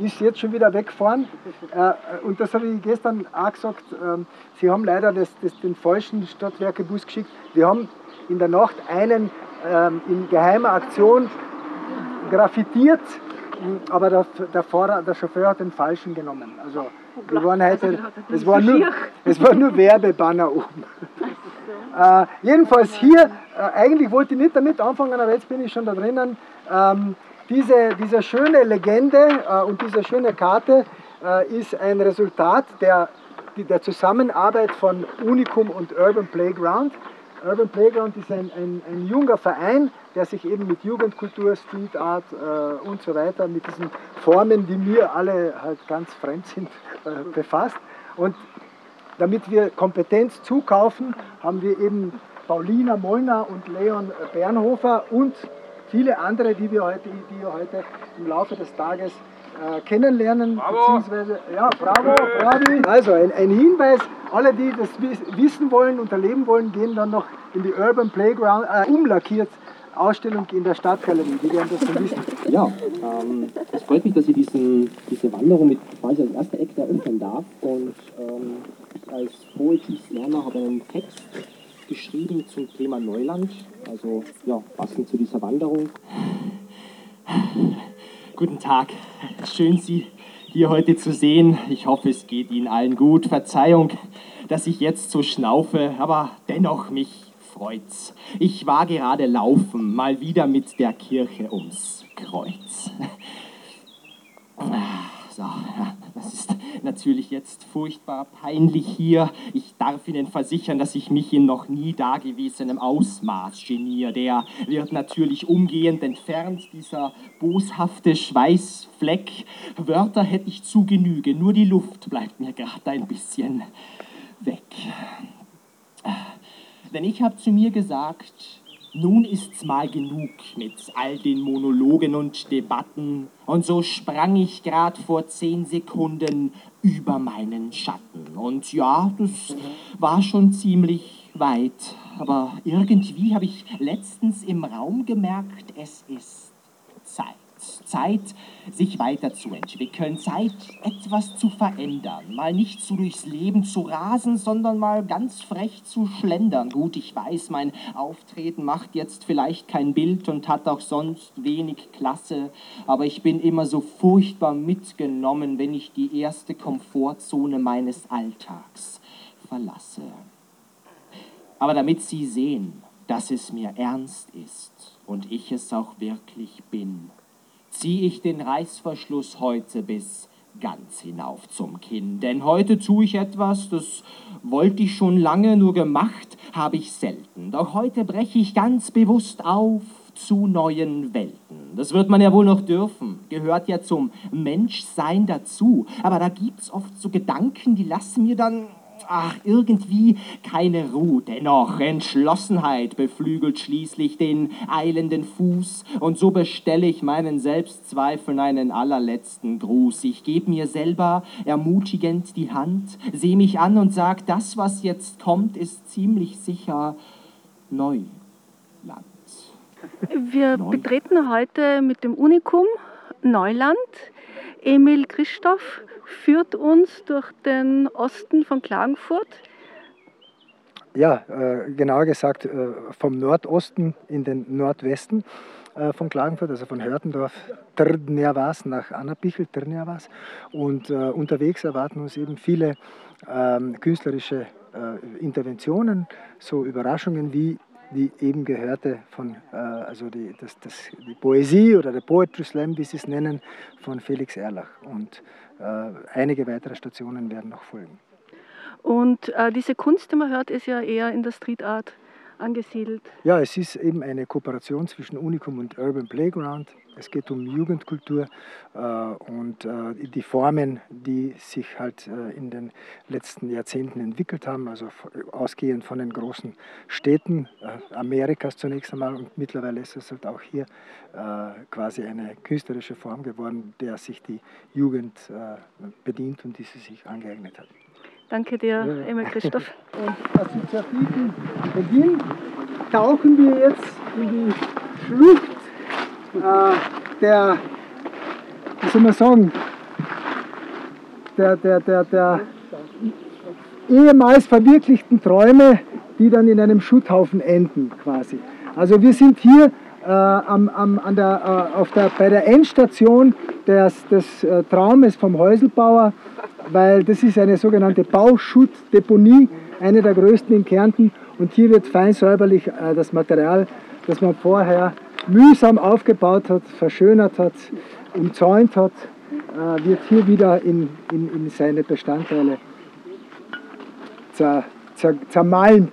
ist jetzt schon wieder weggefahren. Äh, und das habe ich gestern auch gesagt. Ähm, sie haben leider das, das, den falschen Stadtwerkebus geschickt. Wir haben in der Nacht einen ähm, in geheimer Aktion graffitiert, aber der, der, Fahrer, der Chauffeur hat den falschen genommen. Also wir waren heute, es war nur, es war nur Werbebanner oben. Äh, jedenfalls hier, äh, eigentlich wollte ich nicht damit anfangen, aber jetzt bin ich schon da drinnen. Ähm, diese, diese schöne Legende äh, und diese schöne Karte äh, ist ein Resultat der, der Zusammenarbeit von Unicum und Urban Playground. Urban Playground ist ein, ein, ein junger Verein, der sich eben mit Jugendkultur, Street Art äh, und so weiter, mit diesen Formen, die mir alle halt ganz fremd sind, äh, befasst. Und damit wir Kompetenz zukaufen, haben wir eben Paulina Mollner und Leon Bernhofer und viele andere, die wir heute, die wir heute im Laufe des Tages äh, kennenlernen. Bravo. Beziehungsweise, ja, bravo, bravi. Also ein, ein, Hinweis, alle, die das wissen wollen und erleben wollen, gehen dann noch in die Urban Playground, äh, umlackiert Ausstellung in der Stadtgalerie. Die werden das dann wissen. Ja, ähm, es freut mich, dass ich diesen, diese Wanderung mit quasi als erster Eck eröffnen darf. Und ähm, ich als Poetry Slammer habe einen Text geschrieben zum Thema Neuland, also ja, passend zu dieser Wanderung. Guten Tag, schön Sie hier heute zu sehen. Ich hoffe, es geht Ihnen allen gut. Verzeihung, dass ich jetzt so schnaufe, aber dennoch mich freut's. Ich war gerade laufen, mal wieder mit der Kirche ums Kreuz. So, ja, das ist natürlich jetzt furchtbar peinlich hier. Ich darf Ihnen versichern, dass ich mich in noch nie dagewesenem Ausmaß geniere. Der wird natürlich umgehend entfernt, dieser boshafte Schweißfleck. Wörter hätte ich zu Genüge, nur die Luft bleibt mir gerade ein bisschen weg. Denn ich habe zu mir gesagt, nun ist's mal genug mit all den Monologen und Debatten. Und so sprang ich grad vor zehn Sekunden über meinen Schatten. Und ja, das war schon ziemlich weit. Aber irgendwie habe ich letztens im Raum gemerkt, es ist Zeit. Zeit, sich weiterzuentwickeln, Zeit, etwas zu verändern, mal nicht so durchs Leben zu rasen, sondern mal ganz frech zu schlendern. Gut, ich weiß, mein Auftreten macht jetzt vielleicht kein Bild und hat auch sonst wenig Klasse, aber ich bin immer so furchtbar mitgenommen, wenn ich die erste Komfortzone meines Alltags verlasse. Aber damit Sie sehen, dass es mir ernst ist und ich es auch wirklich bin, ziehe ich den Reißverschluss heute bis ganz hinauf zum Kinn. Denn heute tue ich etwas, das wollte ich schon lange, nur gemacht habe ich selten. Doch heute breche ich ganz bewusst auf zu neuen Welten. Das wird man ja wohl noch dürfen, gehört ja zum Menschsein dazu. Aber da gibt's oft so Gedanken, die lassen mir dann ach, irgendwie keine Ruhe. Dennoch, Entschlossenheit beflügelt schließlich den eilenden Fuß, und so bestelle ich meinen Selbstzweifeln einen allerletzten Gruß. Ich gebe mir selber ermutigend die Hand, sehe mich an und sag, das, was jetzt kommt, ist ziemlich sicher Neuland. Wir Neuland. betreten heute mit dem Unikum Neuland. Emil Christoph führt uns durch den Osten von Klagenfurt. Ja, äh, genauer gesagt äh, vom Nordosten in den Nordwesten äh, von Klagenfurt, also von Hörtendorf, Trnjawas nach Annabichel, Trnjawas. Und äh, unterwegs erwarten uns eben viele ähm, künstlerische äh, Interventionen, so Überraschungen wie die eben gehörte von, äh, also die, das, das, die Poesie oder der Poetry Slam, wie sie es nennen, von Felix Erlach. Und einige weitere Stationen werden noch folgen. Und äh, diese Kunst, die man hört, ist ja eher in der Street Art angesiedelt? Ja, es ist eben eine Kooperation zwischen Unicum und Urban Playground. Es geht um Jugendkultur äh, und äh, die Formen, die sich halt äh, in den letzten Jahrzehnten entwickelt haben, also ausgehend von den großen Städten äh, Amerikas zunächst einmal und mittlerweile ist es halt auch hier äh, quasi eine künstlerische Form geworden, der sich die Jugend äh, bedient und die sie sich angeeignet hat. Danke dir, Ja. Emil Christoph. Und assoziativen Beginn tauchen wir jetzt in die Schlucht äh, der, wie soll man sagen, der, der, der, der ehemals verwirklichten Träume, die dann in einem Schutthaufen enden quasi. Also wir sind hier äh, am, am, an der, äh, auf der, bei der Endstation des, des äh, Traumes vom Häuselbauer, weil das ist eine sogenannte Bauschuttdeponie, eine der größten in Kärnten. Und hier wird fein säuberlich äh, das Material, das man vorher mühsam aufgebaut hat, verschönert hat, umzäunt hat, äh, wird hier wieder in, in, in seine Bestandteile zer, zer, zermalmt.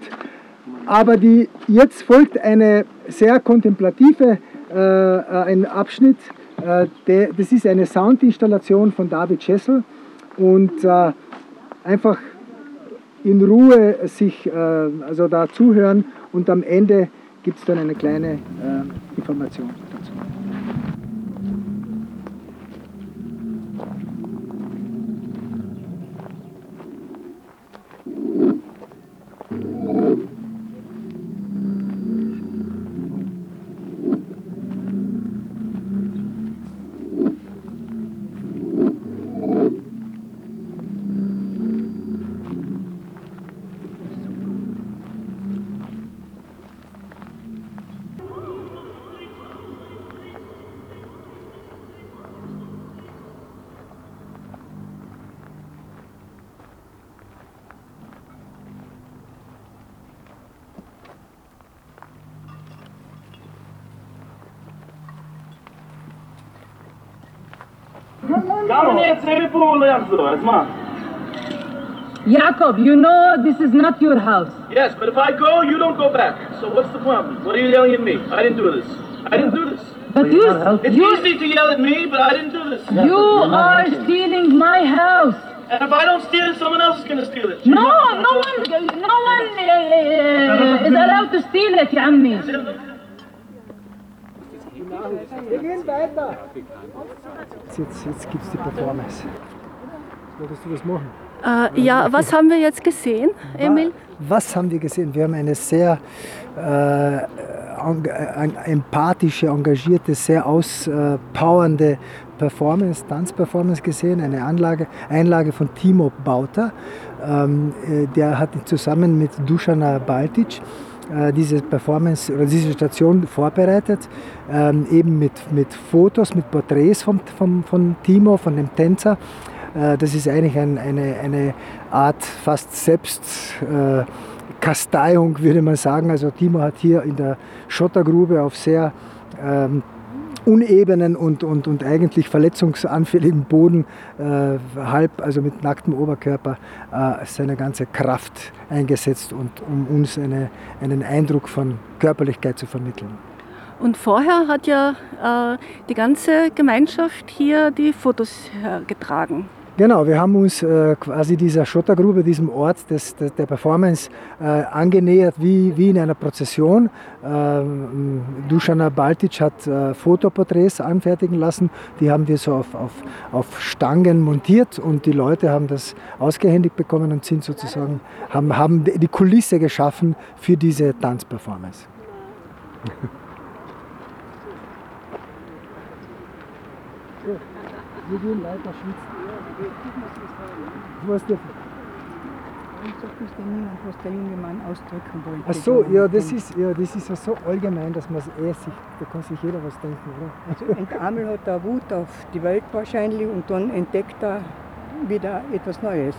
Aber die, jetzt folgt eine sehr kontemplative äh, ein Abschnitt. Äh, der, das ist eine Soundinstallation von David Schessel und äh, einfach in Ruhe sich äh, also da zuhören und am Ende gibt es dann eine kleine äh, Information dazu. Come. Jacob, you know this is not your house. Yes, but if I go, you don't go back. So what's the problem? What are you yelling at me? I didn't do this. I didn't do this. But you, it's you, easy to yell at me, but I didn't do this. You are stealing my house. And if I don't steal it, someone else is going to steal it. No, no one, no one uh, is allowed to steal it, Yammi. Wir gehen weiter. Jetzt, jetzt gibt es die Performance. Wolltest du das machen? Äh, ja, was haben wir jetzt gesehen, Emil? Was haben wir gesehen? Wir haben eine sehr äh, empathische, engagierte, sehr auspowernde Performance, Tanzperformance gesehen, eine Anlage, Einlage von Timo Bauter. Ähm, äh, der hat zusammen mit Dušana Baltic diese Performance oder diese Station vorbereitet, ähm, eben mit, mit Fotos, mit Porträts vom, vom, von Timo, von dem Tänzer. Äh, Das ist eigentlich ein, eine, eine Art fast Selbstkasteiung, äh, würde man sagen. Also Timo hat hier in der Schottergrube auf sehr ähm, unebenen und, und, und eigentlich verletzungsanfälligen Boden, äh, halb, also mit nacktem Oberkörper, äh, seine ganze Kraft eingesetzt, und, um uns eine, einen Eindruck von Körperlichkeit zu vermitteln. Und vorher hat ja äh, die ganze Gemeinschaft hier die Fotos hergetragen. Genau, wir haben uns äh, quasi dieser Schottergrube, diesem Ort des, des, der Performance äh, angenähert wie, wie in einer Prozession. Ähm, Dušana Baltic hat äh, Fotoporträts anfertigen lassen, die haben wir so auf, auf, auf Stangen montiert und die Leute haben das ausgehändigt bekommen und sind sozusagen, haben, haben die Kulisse geschaffen für diese Tanzperformance. Wir gehen weiter schwitzen. Was dürfen? Ich wusste niemand, was der junge Mann ausdrücken wollte. Ach so, ja, das ist, ja, das ist ja so allgemein, dass man es eh sich, da kann sich jeder was denken, oder? Also Entamel hat da Wut auf die Welt wahrscheinlich und dann entdeckt er wieder etwas Neues.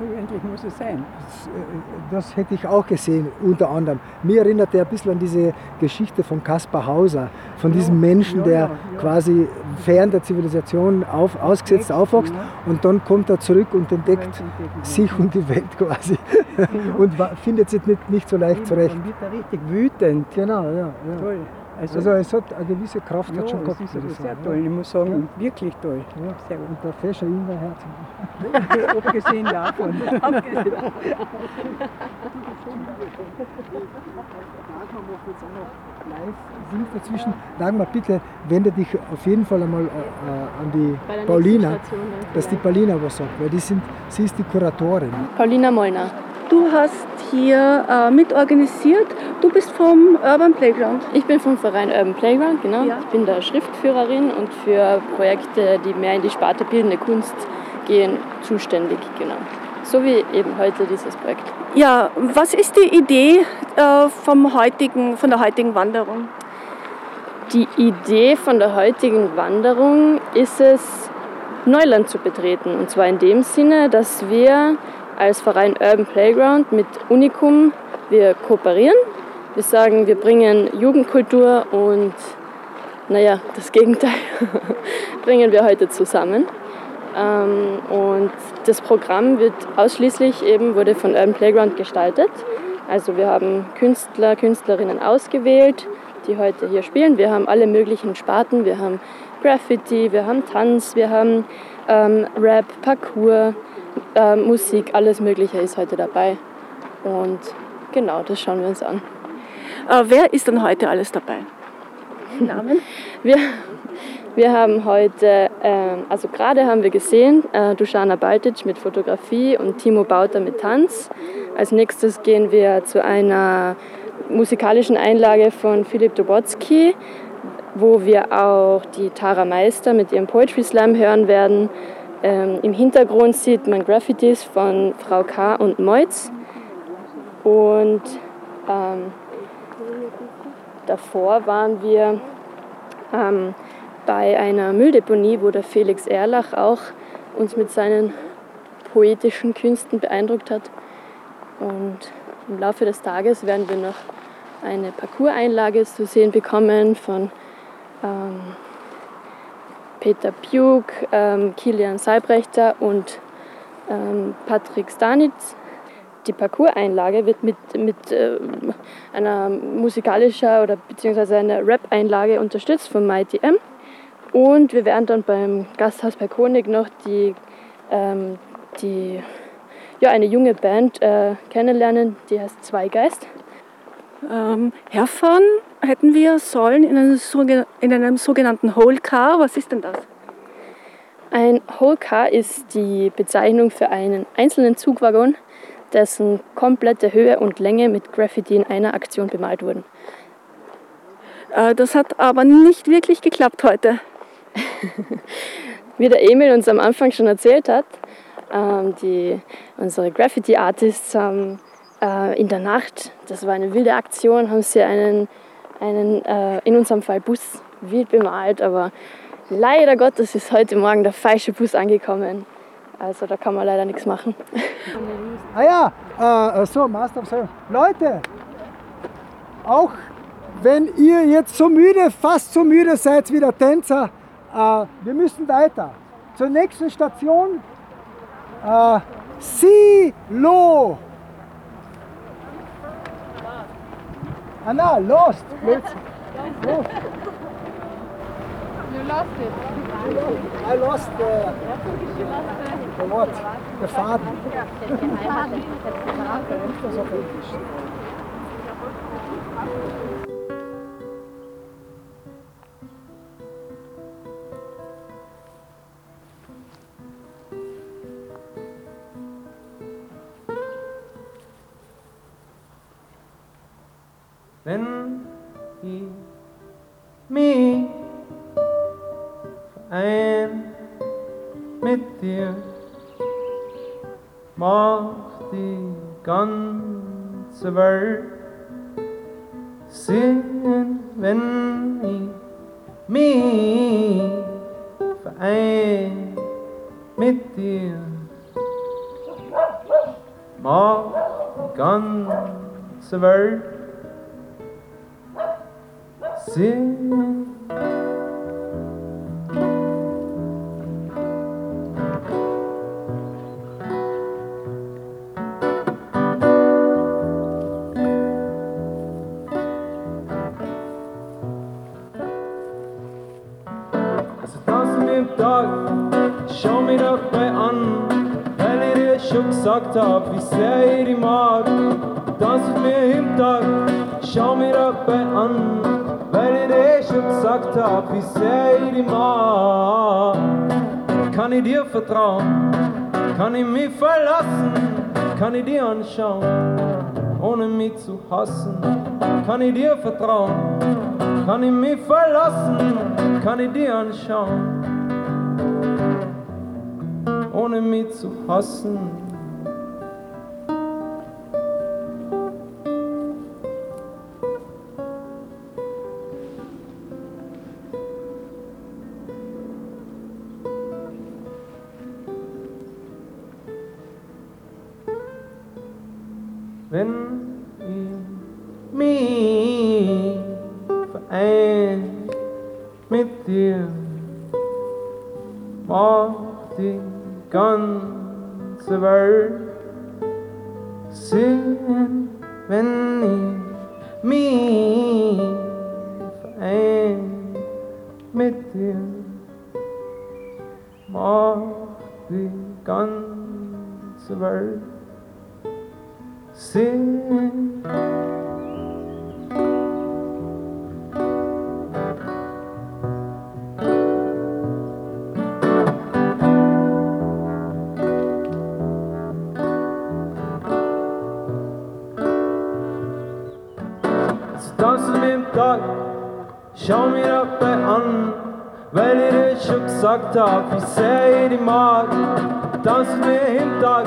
So endlich muss es sein. Das, äh, das hätte ich auch gesehen, unter anderem. Mir erinnert er ein bisschen an diese Geschichte von Kaspar Hauser, von diesem Menschen, der quasi fern der Zivilisation auf, ausgesetzt aufwächst und dann kommt er zurück und entdeckt sich und die Welt quasi. und findet sich nicht, nicht so leicht zurecht. Dann wird er richtig wütend. Genau, ja. ja. Toll. Also, es hat eine gewisse Kraft ja, hat schon es gehabt. ist würde aber ich sehr sagen, toll. Ich muss sagen, wirklich toll. Ja. Sehr gut. Und der Fescher Ingwer Herz. Abgesehen davon. live singt dazwischen. Dagmar, bitte wende dich auf jeden Fall einmal äh, äh, an die der Paulina, dass die Paulina was sagt, weil die sind, sie ist die Kuratorin. Paulina Mollner. Du hast hier äh, mitorganisiert. Du bist vom Urban Playground. Ich bin vom Verein Urban Playground, genau. Ja. Ich bin da Schriftführerin und für Projekte, die mehr in die Sparte bildende Kunst gehen, zuständig, genau. So wie eben heute dieses Projekt. Ja, was ist die Idee äh, vom heutigen, von der heutigen Wanderung? Die Idee von der heutigen Wanderung ist es, Neuland zu betreten. Und zwar in dem Sinne, dass wir als Verein Urban Playground mit Unicum wir kooperieren. Wir sagen, wir bringen Jugendkultur und naja, das Gegenteil bringen wir heute zusammen. Ähm, und das Programm wird ausschließlich eben, wurde von Urban Playground gestaltet. Also wir haben Künstler, Künstlerinnen ausgewählt, die heute hier spielen. Wir haben alle möglichen Sparten. Wir haben Graffiti, wir haben Tanz, wir haben ähm, Rap, Parkour, ähm, Musik, alles Mögliche ist heute dabei. Und genau, das schauen wir uns an. Äh, wer ist denn heute alles dabei? Namen? Wir, wir haben heute, ähm, also gerade haben wir gesehen, äh, Dušana Baltic mit Fotografie und Timo Bauter mit Tanz. Als nächstes gehen wir zu einer musikalischen Einlage von Philipp Dobotsky, wo wir auch die Tara Meister mit ihrem Poetry Slam hören werden. Ähm, Im Hintergrund sieht man Graffitis von Frau K. und Meutz. Und ähm, davor waren wir ähm, bei einer Mülldeponie, wo der Felix Erlach auch uns mit seinen poetischen Künsten beeindruckt hat. Und im Laufe des Tages werden wir noch eine Parcours-Einlage zu sehen bekommen von ähm, Peter Pjuk, ähm, Kilian Seibrechter und ähm, Patrick Stanitz. Die Parcours-Einlage wird mit, mit äh, einer musikalischer oder beziehungsweise einer Rap-Einlage unterstützt von Mighty M. Und wir werden dann beim Gasthaus bei Konig noch die, ähm, die, ja, eine junge Band äh, kennenlernen, die heißt Zweigeist. Ähm, herfahren hätten wir sollen in einem, in einem sogenannten Whole Car. Was ist denn das? Ein Whole Car ist die Bezeichnung für einen einzelnen Zugwaggon, dessen komplette Höhe und Länge mit Graffiti in einer Aktion bemalt wurden. Äh, das hat aber nicht wirklich geklappt heute. Wie der Emil uns am Anfang schon erzählt hat, ähm, die, unsere Graffiti-Artists haben äh, in der Nacht, das war eine wilde Aktion, haben sie einen, einen äh, in unserem Fall Bus wild bemalt, aber leider Gottes ist heute Morgen der falsche Bus angekommen. Also da kann man leider nichts machen. Ah ja, äh, so, Master of. Leute, auch wenn ihr jetzt so müde, fast so müde seid wie der Tänzer, äh, wir müssen weiter. Zur nächsten Station, äh, Silo. Ah na, lost. Blödsinn. Lost. You lost it. I lost the, the what? The Faden. Ist wenn ich mich verein mit dir, macht die ganze Welt singen, wenn ich mich verein mit dir, macht die ganze Welt Tag. Schau mir dabei an, weil ich dir schon gesagt hab, wie sehr ich dich mag. Tanz mit mir im Tag, schau mir dabei an, weil ich dir schon gesagt hab, wie sehr ich dich mag. Kann ich dir vertrauen? Kann ich mich verlassen? Kann ich dir anschauen, ohne mich zu hassen? Kann ich dir vertrauen? Kann ich mich verlassen? Kann ich dir anschauen? Ohne mich zu hassen? wenn ich mich verein mit dir, die ganze Welt Sinn, wenn ich mich verein mit dir, macht Jetzt tanzen wir im Tag, schau mir dabei an, weil ich dir schon gesagt hab, wie sehr ich dich mag. Tanzen wir im Tag,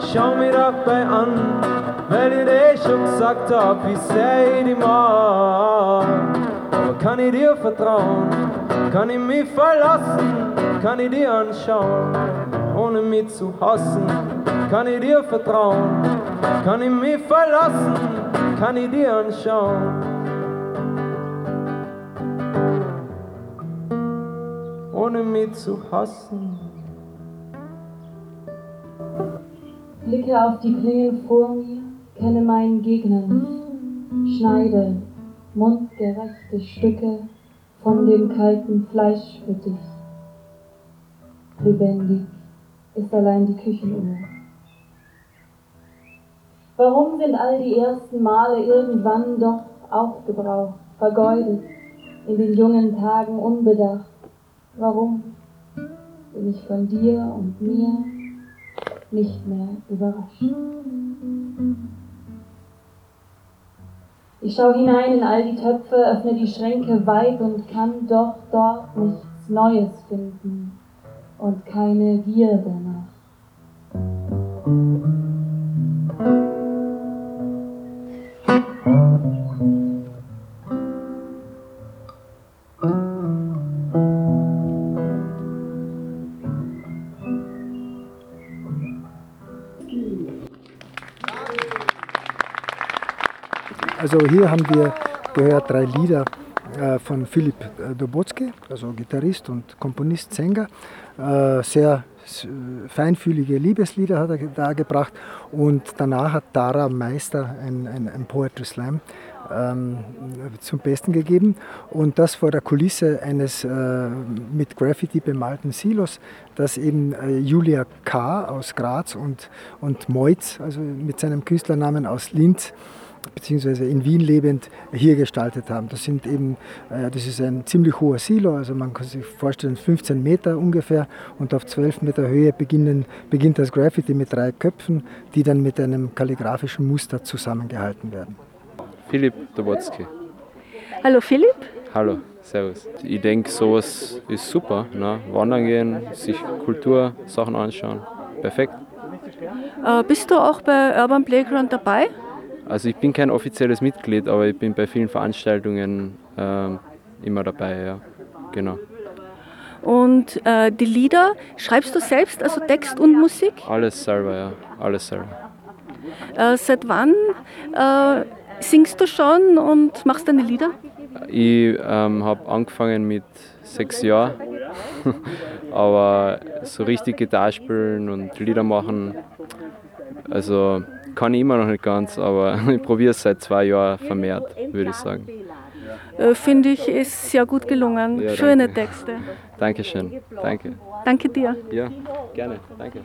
schau mir dabei an, weil ich dir schon gesagt hab, wie sehr ich dich mag. Aber kann ich dir vertrauen? Kann ich mich verlassen? Kann ich dir anschauen, ohne mich zu hassen? Kann ich dir vertrauen? Kann ich mich verlassen? Kann ich dir anschauen? Ohne mich zu hassen. Blicke auf die Klingen vor mir, kenne meinen Gegner nicht. Schneide mundgerechte Stücke von dem kalten Fleisch für dich. Lebendig ist allein die Küchenuhr. Warum sind all die ersten Male irgendwann doch aufgebraucht, vergeudet, in den jungen Tagen unbedacht? Warum bin ich von dir und mir nicht mehr überrascht? Ich schaue hinein in all die Töpfe, öffne die Schränke weit und kann doch dort nichts Neues finden und keine Gier danach. Also hier haben wir gehört drei Lieder äh, von Philipp Dobotsky, also Gitarrist und Komponist, Sänger. Äh, sehr feinfühlige Liebeslieder hat er dargebracht und danach hat Dara Meister ein, ein, ein Poetry Slam ähm, zum Besten gegeben und das vor der Kulisse eines äh, mit Graffiti bemalten Silos, das eben äh, Julia K. aus Graz und, und Moitz, also mit seinem Künstlernamen aus Linz, beziehungsweise in Wien lebend hier gestaltet haben. Das sind eben, äh, das ist ein ziemlich hoher Silo, also man kann sich vorstellen 15 Meter ungefähr und auf 12 Meter Höhe beginnen, beginnt das Graffiti mit drei Köpfen, die dann mit einem kalligraphischen Muster zusammengehalten werden. Philipp Dobotsky. Hallo Philipp. Hallo, servus. Ich denke, sowas ist super. Ne? Wandern gehen, sich Kultursachen anschauen. Perfekt. Äh, bist du auch bei Urban Playground dabei? Also ich bin kein offizielles Mitglied, aber ich bin bei vielen Veranstaltungen ähm, immer dabei, ja. Genau. Und äh, die Lieder schreibst du selbst, also Text und Musik? Alles selber, ja. Alles selber. Äh, seit wann äh, singst du schon und machst deine Lieder? Ich ähm, habe angefangen mit sechs Jahren, aber so richtig Gitarre spielen und Lieder machen, also kann ich immer noch nicht ganz, aber ich probiere es seit zwei Jahren vermehrt, würde ich sagen. Äh, Finde ich, ist sehr gut gelungen. Ja, Schöne danke. Texte. Dankeschön, danke. Danke dir. Ja, gerne, danke.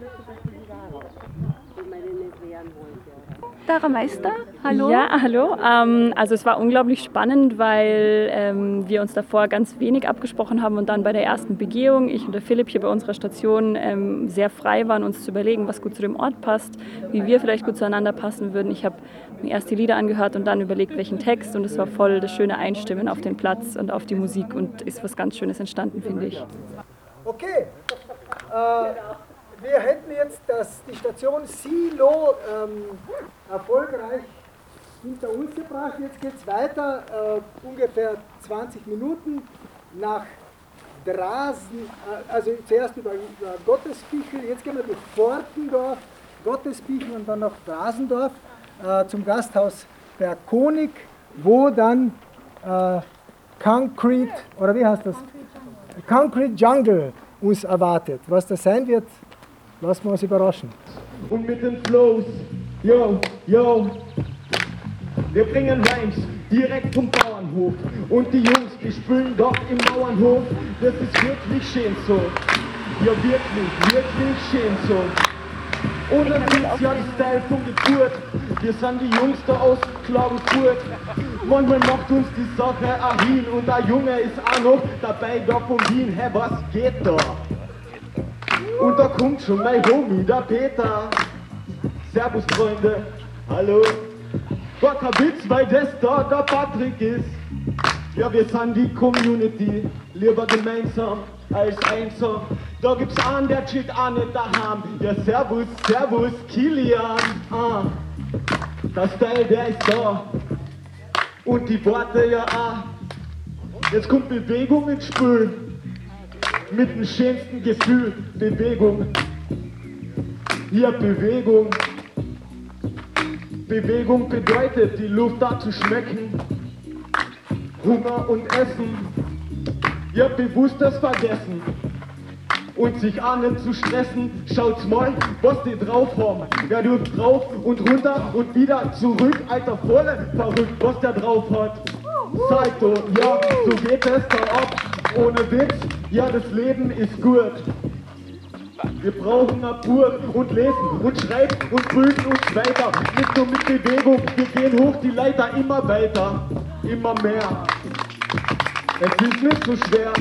Dara Meister, hallo. Ja, hallo. Ähm, also es war unglaublich spannend, weil ähm, wir uns davor ganz wenig abgesprochen haben und dann bei der ersten Begehung, ich und der Philipp hier bei unserer Station, ähm, sehr frei waren, uns zu überlegen, was gut zu dem Ort passt, wie wir vielleicht gut zueinander passen würden. Ich habe mir erst die Lieder angehört und dann überlegt, welchen Text und es war voll das schöne Einstimmen auf den Platz und auf die Musik und ist was ganz Schönes entstanden, finde ich. Okay. Äh, wir hätten jetzt das, die Station Silo ähm, erfolgreich hinter uns gebracht. Jetzt geht es weiter, äh, ungefähr 20 Minuten nach Drasen, äh, also zuerst über, über Gottesbichel, jetzt gehen wir durch Fortendorf, Gottesbichel und dann nach Drasendorf äh, zum Gasthaus Bergkonig, wo dann äh, Concrete, oder wie heißt das? Concrete Jungle uns erwartet. Was das sein wird, lassen wir uns überraschen. Und mit den Flows, yo, yo, wir bringen Rhymes direkt vom Bauernhof. Und die Jungs, die spülen doch im Bauernhof. Das ist wirklich schön so. Ja, wirklich, wirklich schön so. Und das ist ja die Style von Geburt. Wir sind die Jungs da aus Klagenfurt. Manchmal macht uns die Sache auch hin. Und der Junge ist auch noch dabei da von Wien. Hey, was geht da? Und da kommt schon mein Homie, der Peter. Servus, Freunde. Hallo. War kein Witz, weil das da der Patrick ist. Ja, wir sind die Community, lieber gemeinsam als einsam. Da gibt's einen, der chillt auch nicht daheim. Ja, servus, servus, Kilian. Ah, der Style, der ist da. Und die Worte ja auch. Jetzt kommt Bewegung ins Spiel. Mit dem schönsten Gefühl. Bewegung. Ja, Bewegung. Bewegung bedeutet, die Luft da zu schmecken. Hunger und Essen. Ja, bewusst das Vergessen. Und sich nicht zu stressen. Schaut's mal, was die drauf haben. Der dürft drauf und runter und wieder zurück. Alter, voll verrückt, was der drauf hat. Salto, ja, so geht es da ab. Ohne Witz, ja, das Leben ist gut. Wir brauchen Natur und lesen und schreiben und prüfen uns weiter. Nicht nur mit Bewegung, wir gehen hoch die Leiter immer weiter, immer mehr. Es ist nicht so schwer.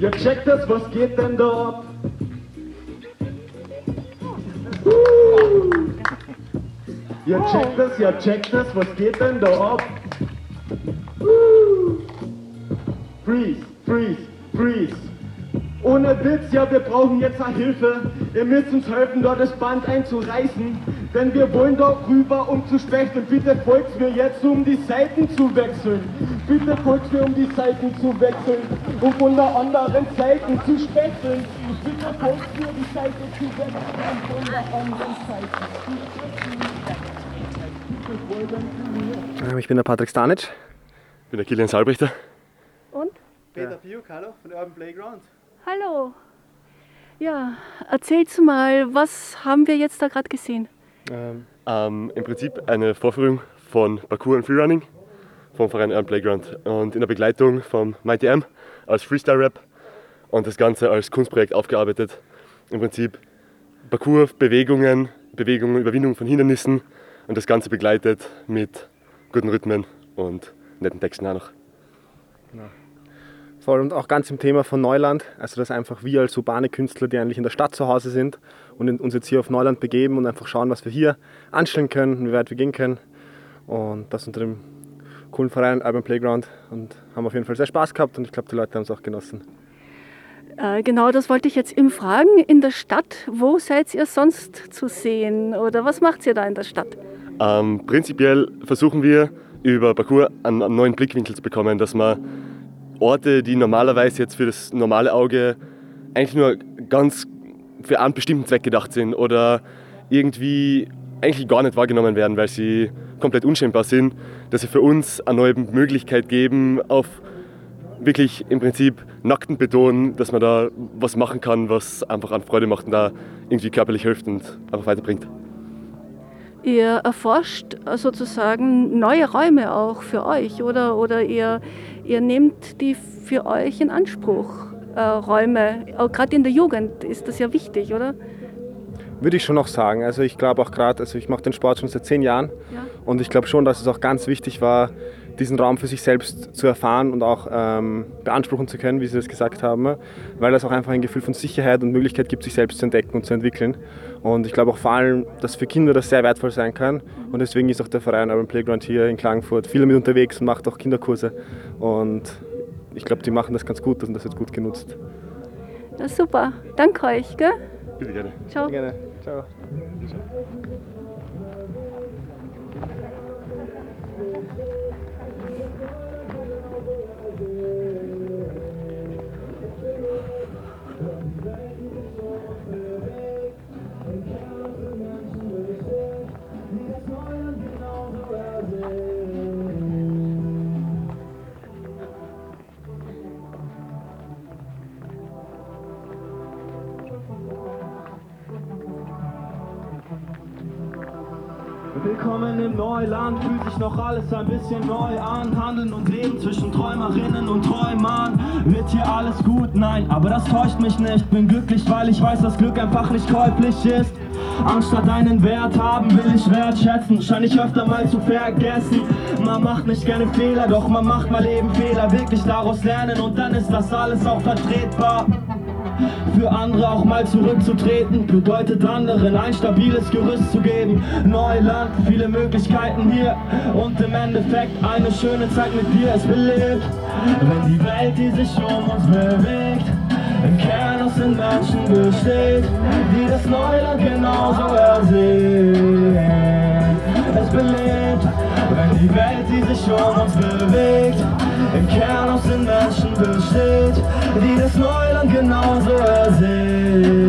Ihr checkt das, was geht denn da ab? Ihr checkt das, ihr checkt das, was geht denn da ab? Freeze, freeze, freeze. Ohne Witz, ja, wir brauchen jetzt auch Hilfe. Ihr müsst uns helfen, da das Band einzureißen. Denn wir wollen da rüber, um zu spechteln. Bitte folgt mir jetzt, um die Seiten zu wechseln. Bitte folgt mir, um die Seiten zu wechseln. Um von der anderen Seite zu spechteln. Bitte folgt mir, die Seite zu wechseln. Um von der anderen Seite Ich bin der Patrick Stanic. Ich bin der Kilian Salbrichter. Peter Biuk, hallo, von Urban Playground. Hallo. Ja, erzähl's mal, was haben wir jetzt da gerade gesehen? Ähm, ähm, Im Prinzip eine Vorführung von Parkour und Freerunning vom Verein Urban Playground und in der Begleitung vom Mighty M als Freestyle-Rap und das Ganze als Kunstprojekt aufgearbeitet. Im Prinzip Parkour, Bewegungen, Bewegungen, Überwindung von Hindernissen und das Ganze begleitet mit guten Rhythmen und netten Texten auch noch. Voll und auch ganz im Thema von Neuland, also dass einfach wir als urbane Künstler, die eigentlich in der Stadt zu Hause sind und uns jetzt hier auf Neuland begeben und einfach schauen, was wir hier anstellen können, wie weit wir gehen können. Und das unter dem coolen Verein Urban Playground und haben auf jeden Fall sehr Spaß gehabt und ich glaube, die Leute haben es auch genossen. Äh, genau, das wollte ich jetzt eben fragen. In der Stadt, wo seid ihr sonst zu sehen oder was macht ihr da in der Stadt? Ähm, prinzipiell versuchen wir über Parcours einen, einen neuen Blickwinkel zu bekommen, dass man Orte, die normalerweise jetzt für das normale Auge eigentlich nur ganz für einen bestimmten Zweck gedacht sind oder irgendwie eigentlich gar nicht wahrgenommen werden, weil sie komplett unscheinbar sind, dass sie für uns eine neue Möglichkeit geben, auf wirklich im Prinzip nackten Beton, dass man da was machen kann, was einfach an Freude macht und da irgendwie körperlich hilft und einfach weiterbringt. Ihr erforscht sozusagen neue Räume auch für euch, oder? Oder ihr, ihr nehmt die für euch in Anspruch, äh, Räume. Auch gerade in der Jugend ist das ja wichtig, oder? Würde ich schon noch sagen. Also ich glaube auch gerade, also ich mache den Sport schon seit zehn Jahren ja. und ich glaube schon, dass es auch ganz wichtig war, diesen Raum für sich selbst zu erfahren und auch ähm, beanspruchen zu können, wie Sie das gesagt haben, weil das auch einfach ein Gefühl von Sicherheit und Möglichkeit gibt, sich selbst zu entdecken und zu entwickeln. Und ich glaube auch vor allem, dass für Kinder das sehr wertvoll sein kann. Und deswegen ist auch der Verein Urban Playground hier in Klagenfurt viel damit unterwegs und macht auch Kinderkurse. Und ich glaube, die machen das ganz gut und das wird gut genutzt. Ja, super. Danke euch. Gell? Bitte gerne. Ciao. Bitte gerne. Ciao. Neuland, fühlt sich noch alles ein bisschen neu an. Handeln und Leben zwischen Träumerinnen und Träumern. Wird hier alles gut? Nein, aber das täuscht mich nicht. Bin glücklich, weil ich weiß, dass Glück einfach nicht käuflich ist. Anstatt einen Wert haben, will ich wertschätzen. Schein ich öfter mal zu vergessen. Man macht nicht gerne Fehler, doch man macht mal eben Fehler. Wirklich daraus lernen und dann ist das alles auch vertretbar. Für andere auch mal zurückzutreten, bedeutet anderen ein stabiles Gerüst zu geben. Neuland, viele Möglichkeiten hier und im Endeffekt eine schöne Zeit mit dir. Es belebt, wenn die Welt, die sich um uns bewegt, im Kern aus den Menschen besteht, die das Neuland genauso ersehen. Es belebt, wenn die Welt, die sich um uns bewegt, im Kern aus den Menschen besteht, die das Neuland genauso ersehen.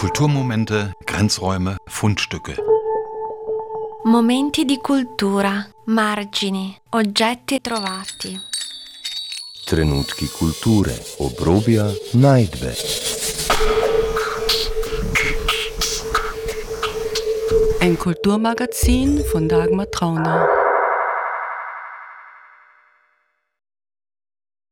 Kulturmomente, Grenzräume, Fundstücke. Momenti di cultura, margini, oggetti trovati. Trenutki kulture, obrobja, najdbe. Ein Kulturmagazin von Dagmar Trauner.